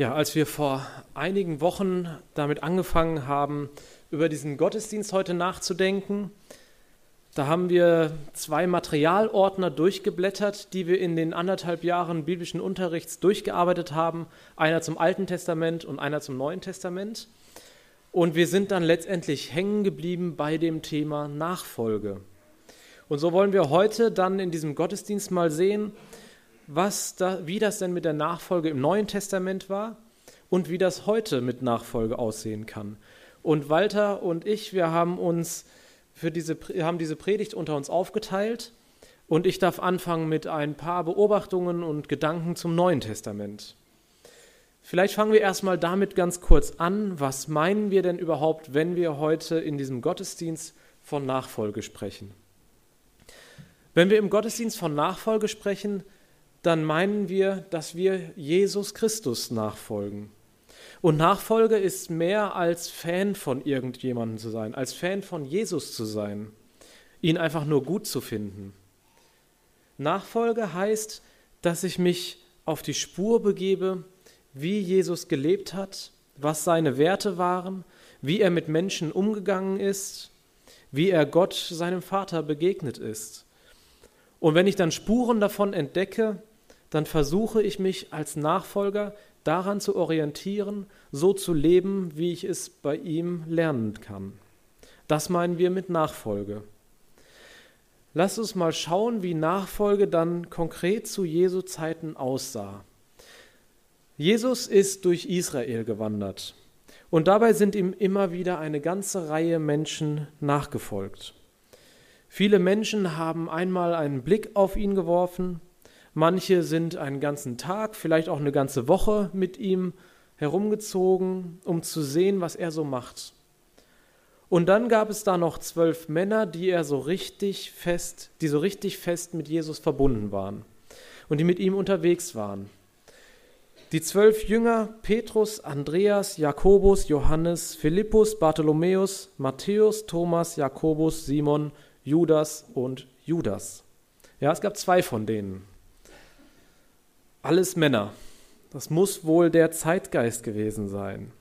Ja, als wir vor einigen Wochen damit angefangen haben, über diesen Gottesdienst heute nachzudenken, da haben wir zwei Materialordner durchgeblättert, die wir in den anderthalb Jahren biblischen Unterrichts durchgearbeitet haben. Einer zum Alten Testament und einer zum Neuen Testament. Und wir sind dann letztendlich hängen geblieben bei dem Thema Nachfolge. Und so wollen wir heute dann in diesem Gottesdienst mal sehen, was da, wie das denn mit der Nachfolge im Neuen Testament war und wie das heute mit Nachfolge aussehen kann. Und Walter und ich, wir haben uns für diese, haben diese Predigt unter uns aufgeteilt und ich darf anfangen mit ein paar Beobachtungen und Gedanken zum Neuen Testament. Vielleicht fangen wir erstmal damit ganz kurz an. Was meinen wir denn überhaupt, wenn wir heute in diesem Gottesdienst von Nachfolge sprechen? Wenn wir im Gottesdienst von Nachfolge sprechen, dann meinen wir, dass wir Jesus Christus nachfolgen. Und Nachfolge ist mehr als Fan von irgendjemandem zu sein, als Fan von Jesus zu sein, ihn einfach nur gut zu finden. Nachfolge heißt, dass ich mich auf die Spur begebe, wie Jesus gelebt hat, was seine Werte waren, wie er mit Menschen umgegangen ist, wie er Gott, seinem Vater, begegnet ist. Und wenn ich dann Spuren davon entdecke, dann versuche ich mich als Nachfolger daran zu orientieren, so zu leben, wie ich es bei ihm lernen kann. Das meinen wir mit Nachfolge. Lass uns mal schauen, wie Nachfolge dann konkret zu Jesu Zeiten aussah. Jesus ist durch Israel gewandert und dabei sind ihm immer wieder eine ganze Reihe Menschen nachgefolgt. Viele Menschen haben einmal einen Blick auf ihn geworfen, Manche sind einen ganzen Tag, vielleicht auch eine ganze Woche mit ihm herumgezogen, um zu sehen, was er so macht. Und dann gab es da noch zwölf Männer, die er so richtig fest, die so richtig fest mit Jesus verbunden waren und die mit ihm unterwegs waren. Die zwölf Jünger Petrus, Andreas, Jakobus, Johannes, Philippus, Bartholomäus, Matthäus, Thomas, Jakobus, Simon, Judas und Judas. Ja, es gab zwei von denen. Alles Männer. Das muss wohl der Zeitgeist gewesen sein.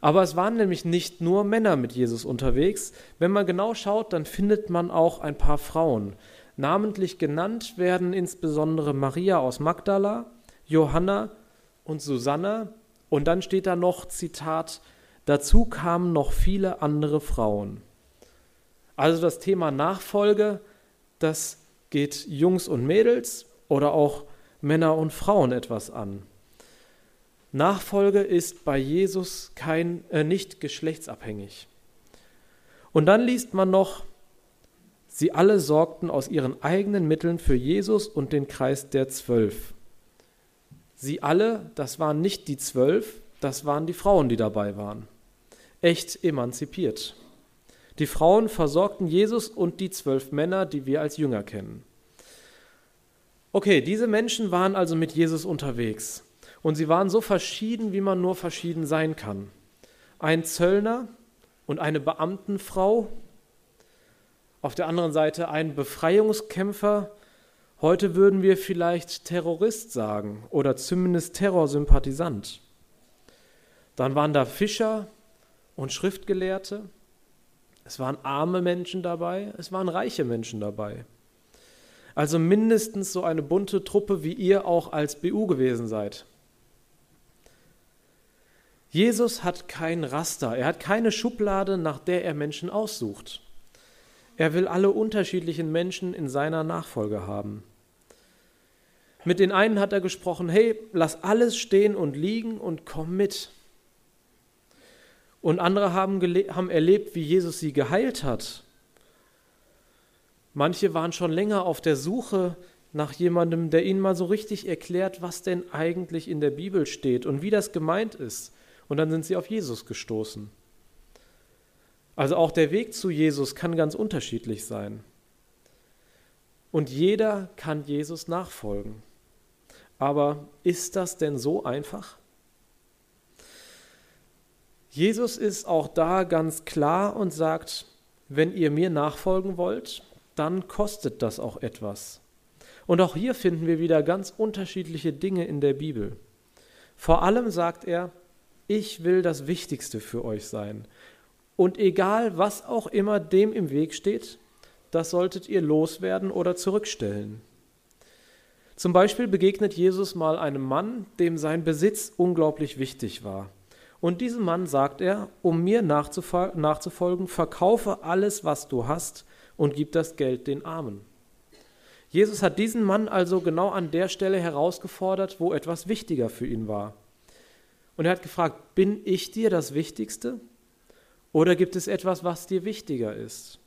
Aber es waren nämlich nicht nur Männer mit Jesus unterwegs. Wenn man genau schaut, dann findet man auch ein paar Frauen. Namentlich genannt werden insbesondere Maria aus Magdala, Johanna und Susanna. Und dann steht da noch, Zitat, dazu kamen noch viele andere Frauen. Also das Thema Nachfolge, das geht Jungs und Mädels oder auch Männer und Frauen etwas an. Nachfolge ist bei Jesus kein, äh, nicht geschlechtsabhängig. Und dann liest man noch, sie alle sorgten aus ihren eigenen Mitteln für Jesus und den Kreis der Zwölf. Sie alle, das waren nicht die Zwölf, das waren die Frauen, die dabei waren. Echt emanzipiert. Die Frauen versorgten Jesus und die zwölf Männer, die wir als Jünger kennen. Okay, diese Menschen waren also mit Jesus unterwegs und sie waren so verschieden, wie man nur verschieden sein kann. Ein Zöllner und eine Beamtenfrau, auf der anderen Seite ein Befreiungskämpfer, heute würden wir vielleicht Terrorist sagen oder zumindest Terrorsympathisant. Dann waren da Fischer und Schriftgelehrte, es waren arme Menschen dabei, es waren reiche Menschen dabei. Also mindestens so eine bunte Truppe, wie ihr auch als BU gewesen seid. Jesus hat kein Raster, er hat keine Schublade, nach der er Menschen aussucht. Er will alle unterschiedlichen Menschen in seiner Nachfolge haben. Mit den einen hat er gesprochen, hey, lass alles stehen und liegen und komm mit. Und andere haben, haben erlebt, wie Jesus sie geheilt hat Manche waren schon länger auf der Suche nach jemandem, der ihnen mal so richtig erklärt, was denn eigentlich in der Bibel steht und wie das gemeint ist. Und dann sind sie auf Jesus gestoßen. Also auch der Weg zu Jesus kann ganz unterschiedlich sein. Und jeder kann Jesus nachfolgen. Aber ist das denn so einfach? Jesus ist auch da ganz klar und sagt, wenn ihr mir nachfolgen wollt, dann kostet das auch etwas. Und auch hier finden wir wieder ganz unterschiedliche Dinge in der Bibel. Vor allem sagt er, ich will das Wichtigste für euch sein. Und egal, was auch immer dem im Weg steht, das solltet ihr loswerden oder zurückstellen. Zum Beispiel begegnet Jesus mal einem Mann, dem sein Besitz unglaublich wichtig war. Und diesem Mann sagt er, um mir nachzufolgen, verkaufe alles, was du hast und gib das Geld den Armen. Jesus hat diesen Mann also genau an der Stelle herausgefordert, wo etwas wichtiger für ihn war. Und er hat gefragt, bin ich dir das Wichtigste oder gibt es etwas, was dir wichtiger ist?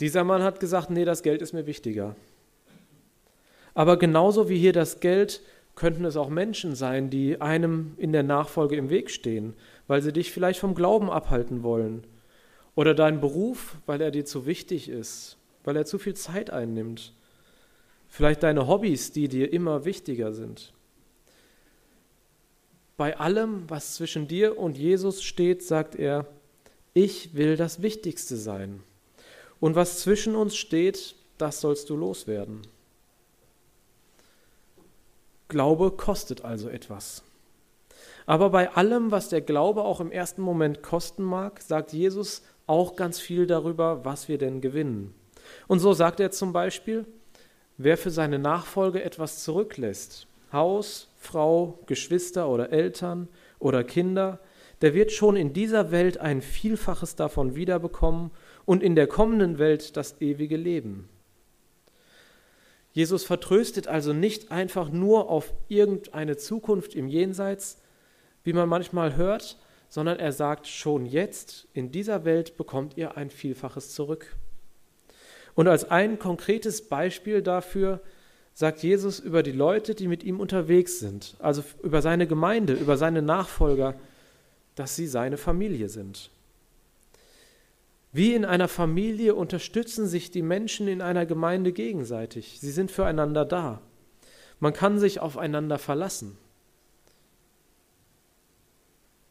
Dieser Mann hat gesagt, nee, das Geld ist mir wichtiger. Aber genauso wie hier das Geld, könnten es auch Menschen sein, die einem in der Nachfolge im Weg stehen, weil sie dich vielleicht vom Glauben abhalten wollen. Oder dein Beruf, weil er dir zu wichtig ist, weil er zu viel Zeit einnimmt. Vielleicht deine Hobbys, die dir immer wichtiger sind. Bei allem, was zwischen dir und Jesus steht, sagt er, ich will das Wichtigste sein. Und was zwischen uns steht, das sollst du loswerden. Glaube kostet also etwas. Aber bei allem, was der Glaube auch im ersten Moment kosten mag, sagt Jesus auch ganz viel darüber, was wir denn gewinnen. Und so sagt er zum Beispiel, wer für seine Nachfolge etwas zurücklässt, Haus, Frau, Geschwister oder Eltern oder Kinder, der wird schon in dieser Welt ein Vielfaches davon wiederbekommen und in der kommenden Welt das ewige Leben. Jesus vertröstet also nicht einfach nur auf irgendeine Zukunft im Jenseits, wie man manchmal hört, sondern er sagt, schon jetzt in dieser Welt bekommt ihr ein Vielfaches zurück. Und als ein konkretes Beispiel dafür sagt Jesus über die Leute, die mit ihm unterwegs sind, also über seine Gemeinde, über seine Nachfolger, dass sie seine Familie sind. Wie in einer Familie unterstützen sich die Menschen in einer Gemeinde gegenseitig. Sie sind füreinander da. Man kann sich aufeinander verlassen.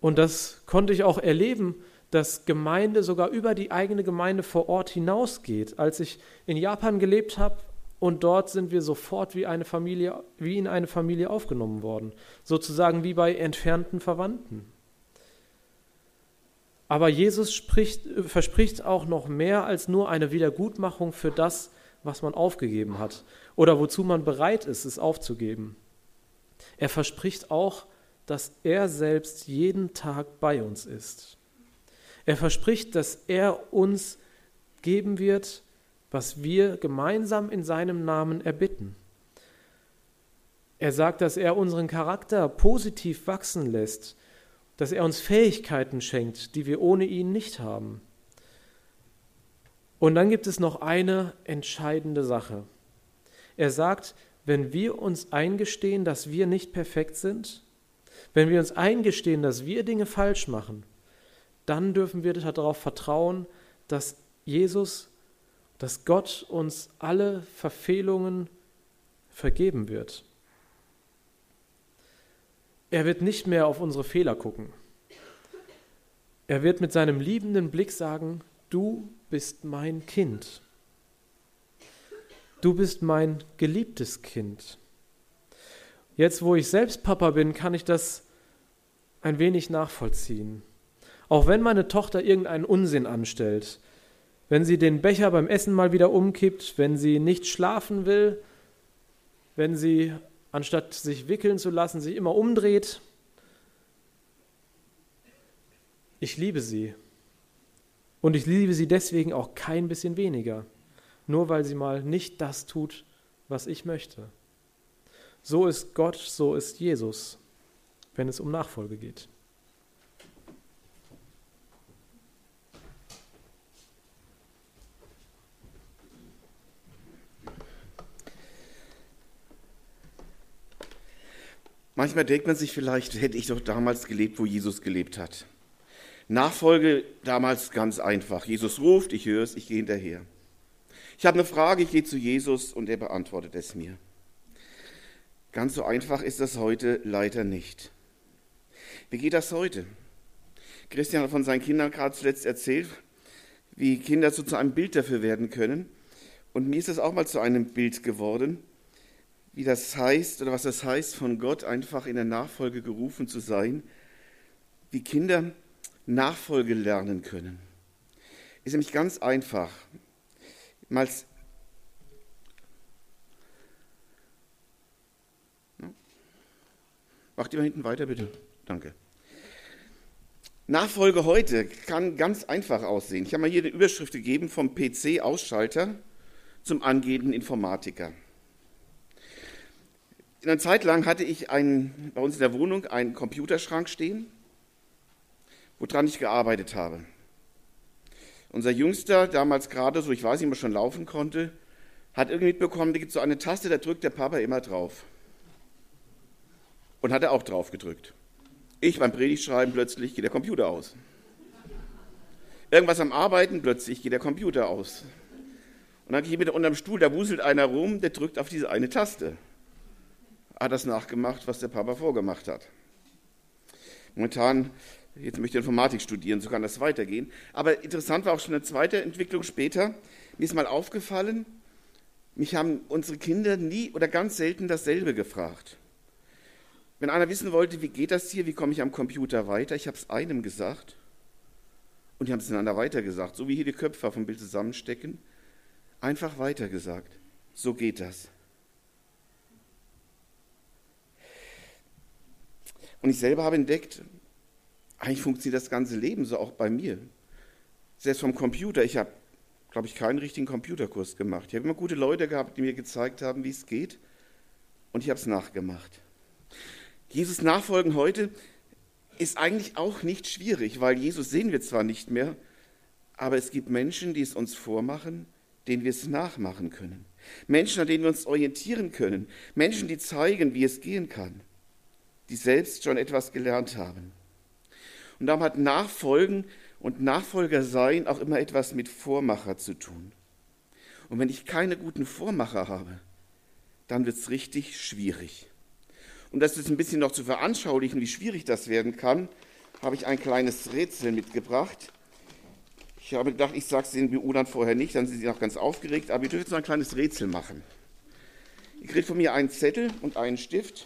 Und das konnte ich auch erleben, dass Gemeinde sogar über die eigene Gemeinde vor Ort hinausgeht. Als ich in Japan gelebt habe und dort sind wir sofort wie eine Familie, wie in eine Familie aufgenommen worden, sozusagen wie bei entfernten Verwandten. Aber Jesus spricht, verspricht auch noch mehr als nur eine Wiedergutmachung für das, was man aufgegeben hat oder wozu man bereit ist, es aufzugeben. Er verspricht auch, dass er selbst jeden Tag bei uns ist. Er verspricht, dass er uns geben wird, was wir gemeinsam in seinem Namen erbitten. Er sagt, dass er unseren Charakter positiv wachsen lässt, dass er uns Fähigkeiten schenkt, die wir ohne ihn nicht haben. Und dann gibt es noch eine entscheidende Sache. Er sagt, wenn wir uns eingestehen, dass wir nicht perfekt sind, wenn wir uns eingestehen, dass wir Dinge falsch machen, dann dürfen wir darauf vertrauen, dass Jesus, dass Gott uns alle Verfehlungen vergeben wird. Er wird nicht mehr auf unsere Fehler gucken. Er wird mit seinem liebenden Blick sagen, du bist mein Kind. Du bist mein geliebtes Kind. Jetzt, wo ich selbst Papa bin, kann ich das ein wenig nachvollziehen. Auch wenn meine Tochter irgendeinen Unsinn anstellt, wenn sie den Becher beim Essen mal wieder umkippt, wenn sie nicht schlafen will, wenn sie anstatt sich wickeln zu lassen, sich immer umdreht. Ich liebe sie. Und ich liebe sie deswegen auch kein bisschen weniger, nur weil sie mal nicht das tut, was ich möchte. So ist Gott, so ist Jesus, wenn es um Nachfolge geht. Manchmal denkt man sich vielleicht, hätte ich doch damals gelebt, wo Jesus gelebt hat. Nachfolge damals ganz einfach. Jesus ruft, ich höre es, ich gehe hinterher. Ich habe eine Frage, ich gehe zu Jesus und er beantwortet es mir. Ganz so einfach ist das heute leider nicht. Wie geht das heute? Christian hat von seinen Kindern gerade zuletzt erzählt, wie Kinder so zu einem Bild dafür werden können. Und mir ist das auch mal zu einem Bild geworden, wie das heißt oder was das heißt, von Gott einfach in der Nachfolge gerufen zu sein, wie Kinder Nachfolge lernen können. Ist nämlich ganz einfach. Mal Macht mal hinten weiter, bitte. Danke. Nachfolge heute kann ganz einfach aussehen. Ich habe mal hier eine Überschrift gegeben vom PC-Ausschalter zum angehenden Informatiker. In einer Zeit lang hatte ich einen, bei uns in der Wohnung einen Computerschrank stehen, woran ich gearbeitet habe. Unser Jüngster, damals gerade so, ich weiß nicht, ob er schon laufen konnte, hat irgendwie mitbekommen, da gibt es so eine Taste, da drückt der Papa immer drauf. Und hat er auch drauf gedrückt. Ich beim Predigtschreiben plötzlich geht der Computer aus. Irgendwas am Arbeiten, plötzlich geht der Computer aus. Und dann gehe ich wieder unterm Stuhl, da wuselt einer rum, der drückt auf diese eine Taste. Hat das nachgemacht, was der Papa vorgemacht hat. Momentan, jetzt möchte ich Informatik studieren, so kann das weitergehen. Aber interessant war auch schon eine zweite Entwicklung später. Mir ist mal aufgefallen, mich haben unsere Kinder nie oder ganz selten dasselbe gefragt. Wenn einer wissen wollte, wie geht das hier, wie komme ich am Computer weiter, ich habe es einem gesagt und die haben es einander weitergesagt, so wie hier die Köpfe vom Bild zusammenstecken, einfach weitergesagt. So geht das. Und ich selber habe entdeckt, eigentlich funktioniert das ganze Leben so auch bei mir. Selbst vom Computer. Ich habe, glaube ich, keinen richtigen Computerkurs gemacht. Ich habe immer gute Leute gehabt, die mir gezeigt haben, wie es geht. Und ich habe es nachgemacht. Jesus nachfolgen heute ist eigentlich auch nicht schwierig, weil Jesus sehen wir zwar nicht mehr, aber es gibt Menschen, die es uns vormachen, denen wir es nachmachen können. Menschen, an denen wir uns orientieren können. Menschen, die zeigen, wie es gehen kann. Die selbst schon etwas gelernt haben. Und darum hat Nachfolgen und Nachfolger sein auch immer etwas mit Vormacher zu tun. Und wenn ich keine guten Vormacher habe, dann wird es richtig schwierig. Um das jetzt ein bisschen noch zu veranschaulichen, wie schwierig das werden kann, habe ich ein kleines Rätsel mitgebracht. Ich habe gedacht, ich sage es den BU vorher nicht, dann sind sie noch ganz aufgeregt, aber ihr dürft jetzt noch ein kleines Rätsel machen. Ihr kriegt von mir einen Zettel und einen Stift.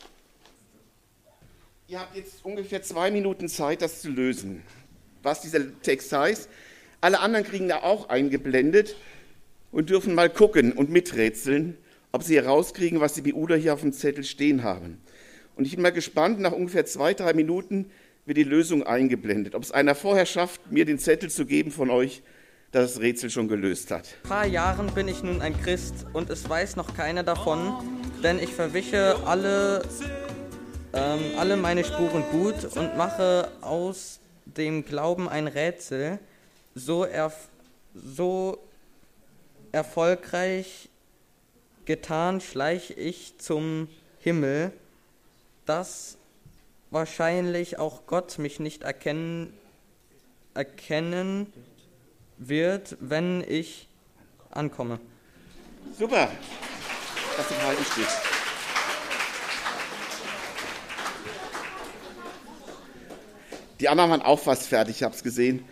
Ihr habt jetzt ungefähr zwei Minuten Zeit, das zu lösen, was dieser Text heißt. Alle anderen kriegen da auch eingeblendet und dürfen mal gucken und miträtseln, ob sie herauskriegen, was die BU hier auf dem Zettel stehen haben. Und ich bin mal gespannt, nach ungefähr zwei, drei Minuten wird die Lösung eingeblendet. Ob es einer vorher schafft, mir den Zettel zu geben von euch, dass das Rätsel schon gelöst hat. Ein paar Jahren bin ich nun ein Christ und es weiß noch keiner davon, denn ich verwische alle, ähm, alle meine Spuren gut und mache aus dem Glauben ein Rätsel so, erf so erfolgreich getan, schleiche ich zum Himmel dass wahrscheinlich auch Gott mich nicht erkennen, erkennen wird, wenn ich ankomme. Super, dass du halten steht. Die anderen waren auch fast fertig, ich habe es gesehen.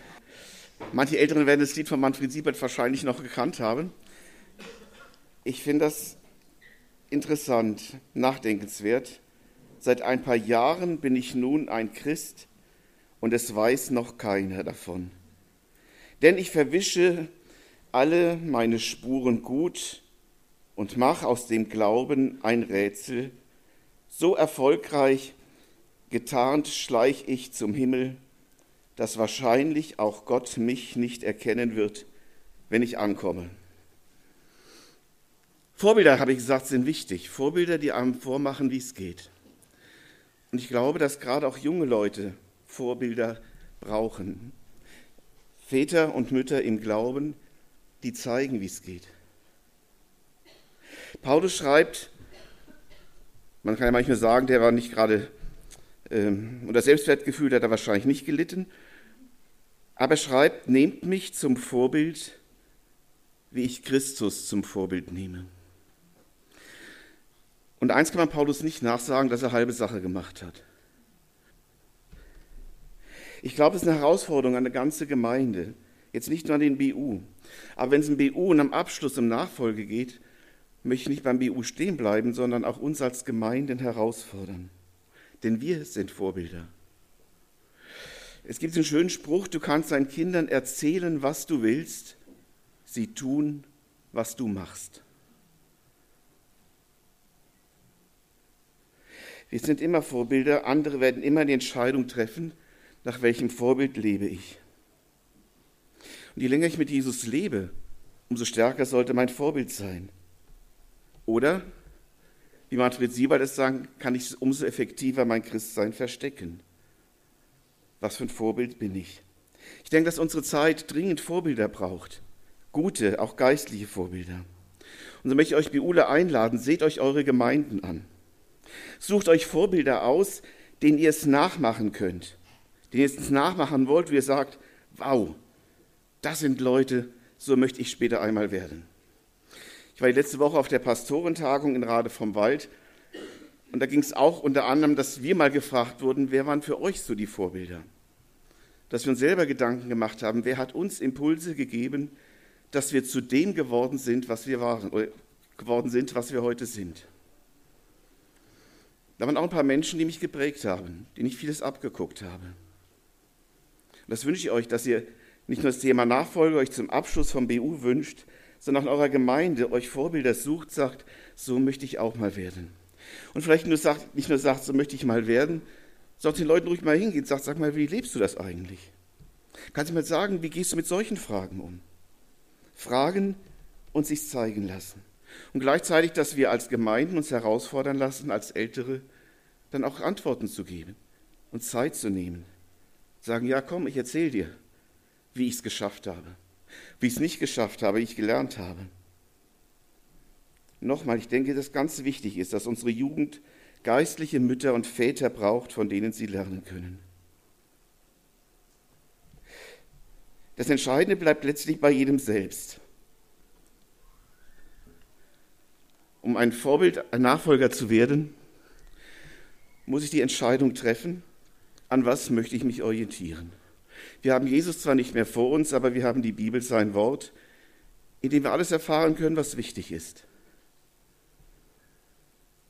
Manche Älteren werden das Lied von Manfred Siebert wahrscheinlich noch gekannt haben. Ich finde das interessant, nachdenkenswert. Seit ein paar Jahren bin ich nun ein Christ und es weiß noch keiner davon. Denn ich verwische alle meine Spuren gut und mache aus dem Glauben ein Rätsel. So erfolgreich getarnt schleich ich zum Himmel, dass wahrscheinlich auch Gott mich nicht erkennen wird, wenn ich ankomme. Vorbilder, habe ich gesagt, sind wichtig. Vorbilder, die einem vormachen, wie es geht. Und ich glaube, dass gerade auch junge Leute Vorbilder brauchen. Väter und Mütter im Glauben, die zeigen, wie es geht. Paulus schreibt, man kann ja manchmal sagen, der war nicht gerade, ähm, und das Selbstwertgefühl hat er wahrscheinlich nicht gelitten, aber er schreibt, nehmt mich zum Vorbild, wie ich Christus zum Vorbild nehme. Und eins kann man Paulus nicht nachsagen, dass er halbe Sache gemacht hat. Ich glaube, es ist eine Herausforderung an eine ganze Gemeinde. Jetzt nicht nur an den BU. Aber wenn es im BU und am Abschluss um Nachfolge geht, möchte nicht beim BU stehen bleiben, sondern auch uns als Gemeinden herausfordern. Denn wir sind Vorbilder. Es gibt einen schönen Spruch, du kannst deinen Kindern erzählen, was du willst, sie tun, was du machst. Wir sind immer Vorbilder, andere werden immer die Entscheidung treffen, nach welchem Vorbild lebe ich. Und je länger ich mit Jesus lebe, umso stärker sollte mein Vorbild sein. Oder, wie Manfred Siebert es sagen, kann ich umso effektiver mein Christsein verstecken. Was für ein Vorbild bin ich? Ich denke, dass unsere Zeit dringend Vorbilder braucht. Gute, auch geistliche Vorbilder. Und so möchte ich euch Beule einladen, seht euch eure Gemeinden an. Sucht euch Vorbilder aus, denen ihr es nachmachen könnt. Denen ihr es nachmachen wollt, wie ihr sagt, wow, das sind Leute, so möchte ich später einmal werden. Ich war letzte Woche auf der Pastorentagung in Rade vom Wald und da ging es auch unter anderem, dass wir mal gefragt wurden, wer waren für euch so die Vorbilder? Dass wir uns selber Gedanken gemacht haben, wer hat uns Impulse gegeben, dass wir zu dem geworden sind, was wir waren, oder geworden sind, was wir heute sind. Da waren auch ein paar Menschen, die mich geprägt haben, denen ich vieles abgeguckt habe. Und das wünsche ich euch, dass ihr nicht nur das Thema Nachfolge euch zum Abschluss vom BU wünscht, sondern auch in eurer Gemeinde euch Vorbilder sucht, sagt, so möchte ich auch mal werden. Und vielleicht nur sagt, nicht nur sagt, so möchte ich mal werden, sondern den Leuten ruhig mal hingehen, sagt, sag mal, wie lebst du das eigentlich? Kannst du mir sagen, wie gehst du mit solchen Fragen um? Fragen und sich zeigen lassen. Und gleichzeitig, dass wir als Gemeinden uns herausfordern lassen, als Ältere, dann auch Antworten zu geben und Zeit zu nehmen. Sagen, ja, komm, ich erzähle dir, wie ich es geschafft habe, wie ich es nicht geschafft habe, wie ich gelernt habe. Nochmal, ich denke, dass ganz wichtig ist, dass unsere Jugend geistliche Mütter und Väter braucht, von denen sie lernen können. Das Entscheidende bleibt letztlich bei jedem selbst. Um ein Vorbild, ein Nachfolger zu werden, muss ich die Entscheidung treffen, an was möchte ich mich orientieren. Wir haben Jesus zwar nicht mehr vor uns, aber wir haben die Bibel, sein Wort, in dem wir alles erfahren können, was wichtig ist.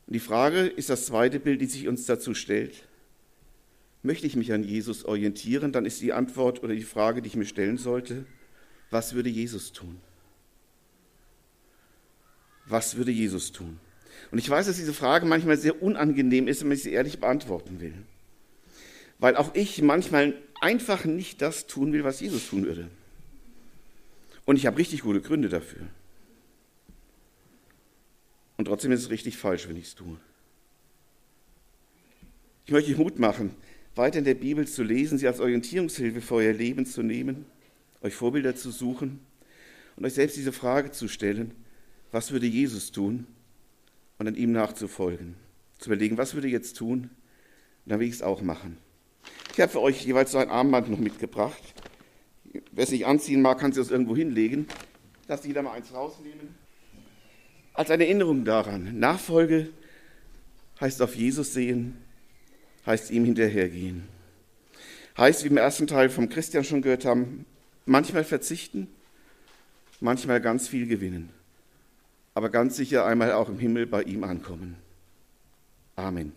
Und die Frage ist das zweite Bild, die sich uns dazu stellt. Möchte ich mich an Jesus orientieren, dann ist die Antwort oder die Frage, die ich mir stellen sollte, was würde Jesus tun? Was würde Jesus tun? Und ich weiß, dass diese Frage manchmal sehr unangenehm ist, wenn man sie ehrlich beantworten will. Weil auch ich manchmal einfach nicht das tun will, was Jesus tun würde. Und ich habe richtig gute Gründe dafür. Und trotzdem ist es richtig falsch, wenn ich es tue. Ich möchte euch Mut machen, weiter in der Bibel zu lesen, sie als Orientierungshilfe für euer Leben zu nehmen, euch Vorbilder zu suchen und euch selbst diese Frage zu stellen, was würde Jesus tun und an ihm nachzufolgen. Zu überlegen, was würde ich jetzt tun und dann will ich es auch machen. Ich habe für euch jeweils so ein Armband noch mitgebracht. Wer es nicht anziehen mag, kann das irgendwo hinlegen. Lass jeder mal eins rausnehmen. Als eine Erinnerung daran, Nachfolge heißt auf Jesus sehen, heißt ihm hinterhergehen. Heißt, wie im ersten Teil vom Christian schon gehört haben, manchmal verzichten, manchmal ganz viel gewinnen, aber ganz sicher einmal auch im Himmel bei ihm ankommen. Amen.